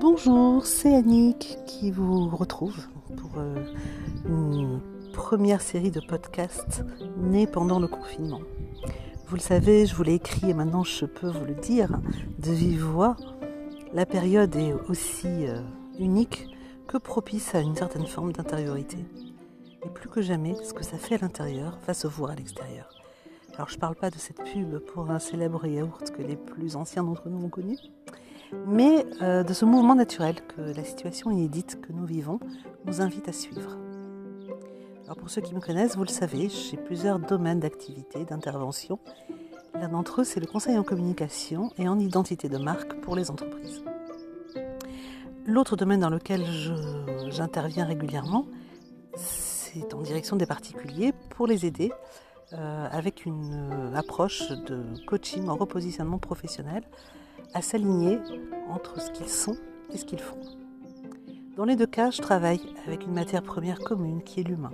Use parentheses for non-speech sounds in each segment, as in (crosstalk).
Bonjour, c'est Annick qui vous retrouve pour euh, une première série de podcasts née pendant le confinement. Vous le savez, je vous l'ai écrit et maintenant je peux vous le dire de vive voix. La période est aussi euh, unique que propice à une certaine forme d'intériorité. Et plus que jamais, ce que ça fait à l'intérieur va se voir à l'extérieur. Alors je ne parle pas de cette pub pour un célèbre yaourt que les plus anciens d'entre nous ont connu, mais euh, de ce mouvement naturel que la situation inédite que nous vivons nous invite à suivre. Alors pour ceux qui me connaissent, vous le savez, j'ai plusieurs domaines d'activité, d'intervention. L'un d'entre eux, c'est le conseil en communication et en identité de marque pour les entreprises. L'autre domaine dans lequel j'interviens régulièrement, c'est en direction des particuliers pour les aider euh, avec une approche de coaching en repositionnement professionnel à s'aligner entre ce qu'ils sont et ce qu'ils font. Dans les deux cas, je travaille avec une matière première commune qui est l'humain.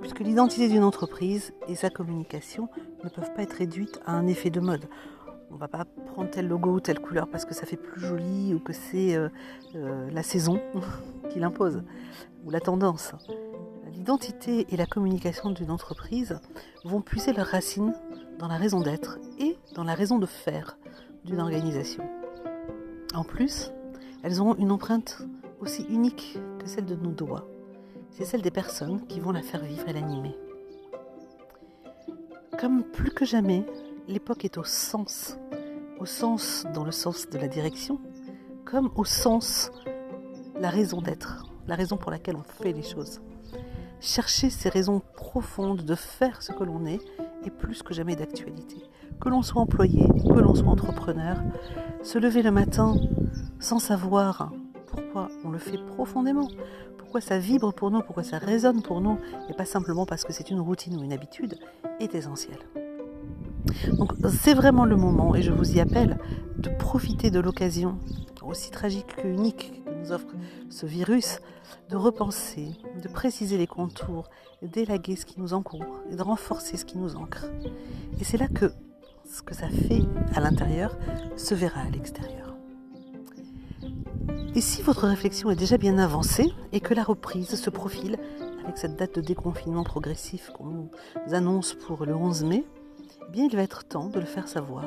Puisque l'identité d'une entreprise et sa communication ne peuvent pas être réduites à un effet de mode. On ne va pas prendre tel logo ou telle couleur parce que ça fait plus joli ou que c'est euh, euh, la saison (laughs) qui l'impose ou la tendance. L'identité et la communication d'une entreprise vont puiser leurs racines dans la raison d'être et dans la raison de faire d'une organisation. En plus, elles auront une empreinte aussi unique que celle de nos doigts. C'est celle des personnes qui vont la faire vivre et l'animer. Comme plus que jamais, l'époque est au sens, au sens dans le sens de la direction, comme au sens la raison d'être, la raison pour laquelle on fait les choses. Chercher ces raisons profondes de faire ce que l'on est est plus que jamais d'actualité que l'on soit employé, que l'on soit entrepreneur, se lever le matin sans savoir pourquoi on le fait profondément, pourquoi ça vibre pour nous, pourquoi ça résonne pour nous, et pas simplement parce que c'est une routine ou une habitude, est essentiel. Donc c'est vraiment le moment, et je vous y appelle, de profiter de l'occasion, aussi tragique qu'unique que nous offre ce virus, de repenser, de préciser les contours, d'élaguer ce qui nous encourt et de renforcer ce qui nous ancre. Et c'est là que ce que ça fait à l'intérieur se verra à l'extérieur. Et si votre réflexion est déjà bien avancée et que la reprise se profile avec cette date de déconfinement progressif qu'on nous annonce pour le 11 mai, eh bien il va être temps de le faire savoir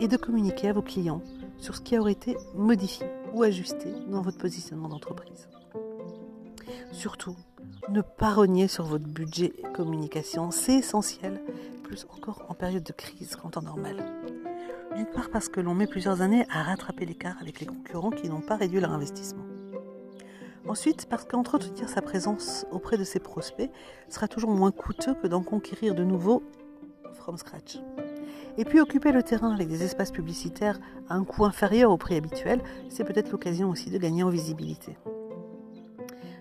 et de communiquer à vos clients sur ce qui aurait été modifié ou ajusté dans votre positionnement d'entreprise. Surtout, ne pas rogner sur votre budget communication, c'est essentiel plus encore en période de crise qu'en temps normal. D'une part parce que l'on met plusieurs années à rattraper l'écart avec les concurrents qui n'ont pas réduit leur investissement. Ensuite, parce qu'entretenir sa présence auprès de ses prospects sera toujours moins coûteux que d'en conquérir de nouveaux from scratch. Et puis occuper le terrain avec des espaces publicitaires à un coût inférieur au prix habituel, c'est peut-être l'occasion aussi de gagner en visibilité.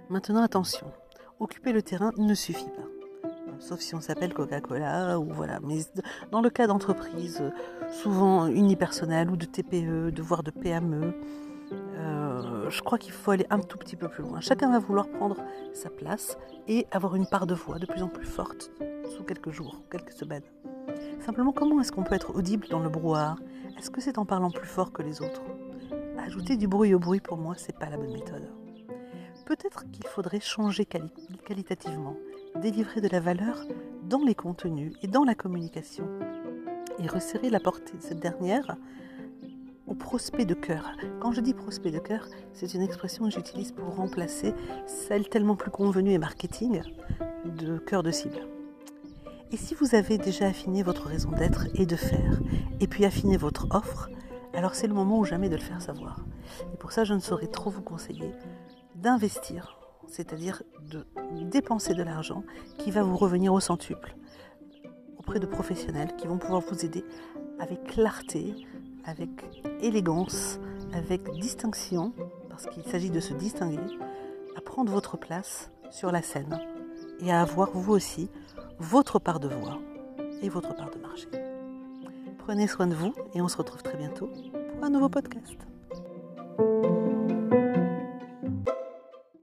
Maintenant attention, occuper le terrain ne suffit pas sauf si on s'appelle Coca-Cola ou voilà. Mais dans le cas d'entreprises souvent unipersonnelles ou de TPE, de voire de PME, euh, je crois qu'il faut aller un tout petit peu plus loin. Chacun va vouloir prendre sa place et avoir une part de voix de plus en plus forte sous quelques jours, quelques semaines. Simplement, comment est-ce qu'on peut être audible dans le brouhaha? Est-ce que c'est en parlant plus fort que les autres? Ajouter du bruit au bruit, pour moi, c'est pas la bonne méthode. Peut-être qu'il faudrait changer qualitativement délivrer de la valeur dans les contenus et dans la communication et resserrer la portée de cette dernière au prospect de cœur. Quand je dis prospect de cœur, c'est une expression que j'utilise pour remplacer celle tellement plus convenue et marketing de cœur de cible. Et si vous avez déjà affiné votre raison d'être et de faire, et puis affiné votre offre, alors c'est le moment ou jamais de le faire savoir. Et pour ça, je ne saurais trop vous conseiller d'investir c'est-à-dire de dépenser de l'argent qui va vous revenir au centuple auprès de professionnels qui vont pouvoir vous aider avec clarté, avec élégance, avec distinction, parce qu'il s'agit de se distinguer, à prendre votre place sur la scène et à avoir vous aussi votre part de voix et votre part de marché. Prenez soin de vous et on se retrouve très bientôt pour un nouveau podcast.